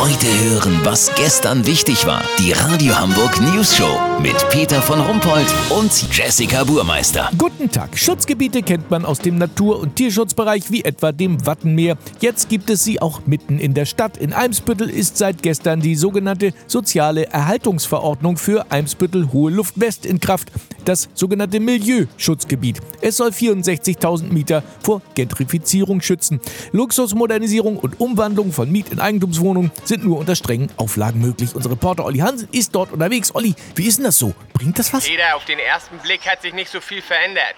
Heute hören, was gestern wichtig war. Die Radio Hamburg News Show mit Peter von Rumpold und Jessica Burmeister. Guten Tag. Schutzgebiete kennt man aus dem Natur- und Tierschutzbereich wie etwa dem Wattenmeer. Jetzt gibt es sie auch mitten in der Stadt. In Eimsbüttel ist seit gestern die sogenannte soziale Erhaltungsverordnung für Eimsbüttel Hohe Luft West in Kraft. Das sogenannte Milieuschutzgebiet. Es soll 64.000 Mieter vor Gentrifizierung schützen. Luxusmodernisierung und Umwandlung von Miet- in Eigentumswohnungen sind nur unter strengen Auflagen möglich. Unser Reporter Olli Hansen ist dort unterwegs. Olli, wie ist denn das so? Bringt das was? Jeder, auf den ersten Blick hat sich nicht so viel verändert.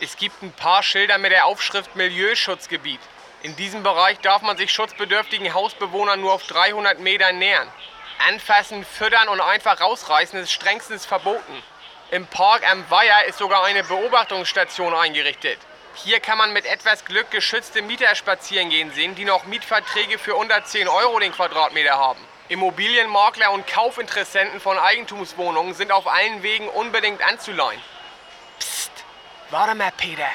Es gibt ein paar Schilder mit der Aufschrift Milieuschutzgebiet. In diesem Bereich darf man sich schutzbedürftigen Hausbewohnern nur auf 300 Metern nähern. Anfassen, füttern und einfach rausreißen ist strengstens verboten. Im Park am Weiher ist sogar eine Beobachtungsstation eingerichtet. Hier kann man mit etwas Glück geschützte Mieter spazieren gehen sehen, die noch Mietverträge für unter 10 Euro den Quadratmeter haben. Immobilienmakler und Kaufinteressenten von Eigentumswohnungen sind auf allen Wegen unbedingt anzuleihen. Psst, warte mal, Peter.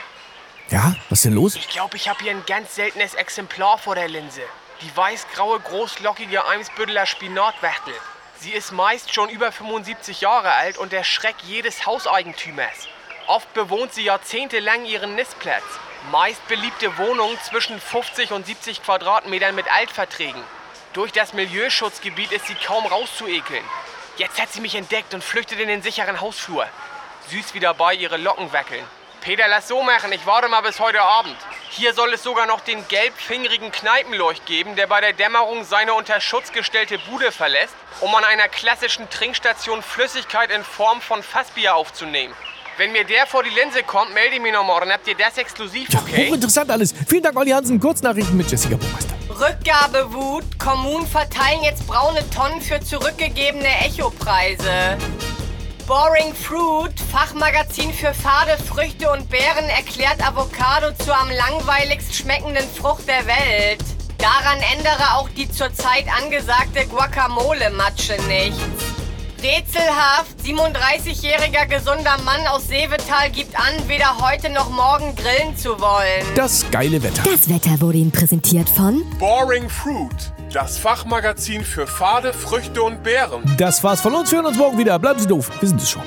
Ja, was ist denn los? Ich glaube, ich habe hier ein ganz seltenes Exemplar vor der Linse. Die weiß-graue, großlockige Eimsbütteler Spinatwachtel. Sie ist meist schon über 75 Jahre alt und der Schreck jedes Hauseigentümers. Oft bewohnt sie jahrzehntelang ihren Nistplatz. Meist beliebte Wohnungen zwischen 50 und 70 Quadratmetern mit Altverträgen. Durch das Milieuschutzgebiet ist sie kaum rauszuekeln. Jetzt hat sie mich entdeckt und flüchtet in den sicheren Hausflur. Süß wie dabei ihre Locken wackeln. Peter, lass so machen, ich warte mal bis heute Abend. Hier soll es sogar noch den gelbfingerigen Kneipenleucht geben, der bei der Dämmerung seine unter Schutz gestellte Bude verlässt, um an einer klassischen Trinkstation Flüssigkeit in Form von Fassbier aufzunehmen. Wenn mir der vor die Linse kommt, melde ich mich noch morgen. Habt ihr das exklusiv, okay? Hochinteressant alles. Vielen Dank, Olli Hansen. Kurznachrichten mit Jessica Burmeister. Rückgabewut. Kommunen verteilen jetzt braune Tonnen für zurückgegebene Echo-Preise. Boring Fruit, Fachmagazin für fade Früchte und Beeren, erklärt Avocado zur am langweiligst schmeckenden Frucht der Welt. Daran ändere auch die zurzeit angesagte Guacamole-Matsche nichts. Rätselhaft, 37-jähriger gesunder Mann aus Seevetal gibt an, weder heute noch morgen grillen zu wollen. Das geile Wetter. Das Wetter wurde Ihnen präsentiert von Boring Fruit, das Fachmagazin für fade Früchte und Beeren. Das war's von uns. Wir hören uns morgen wieder. Bleiben Sie doof. Wir sind es schon.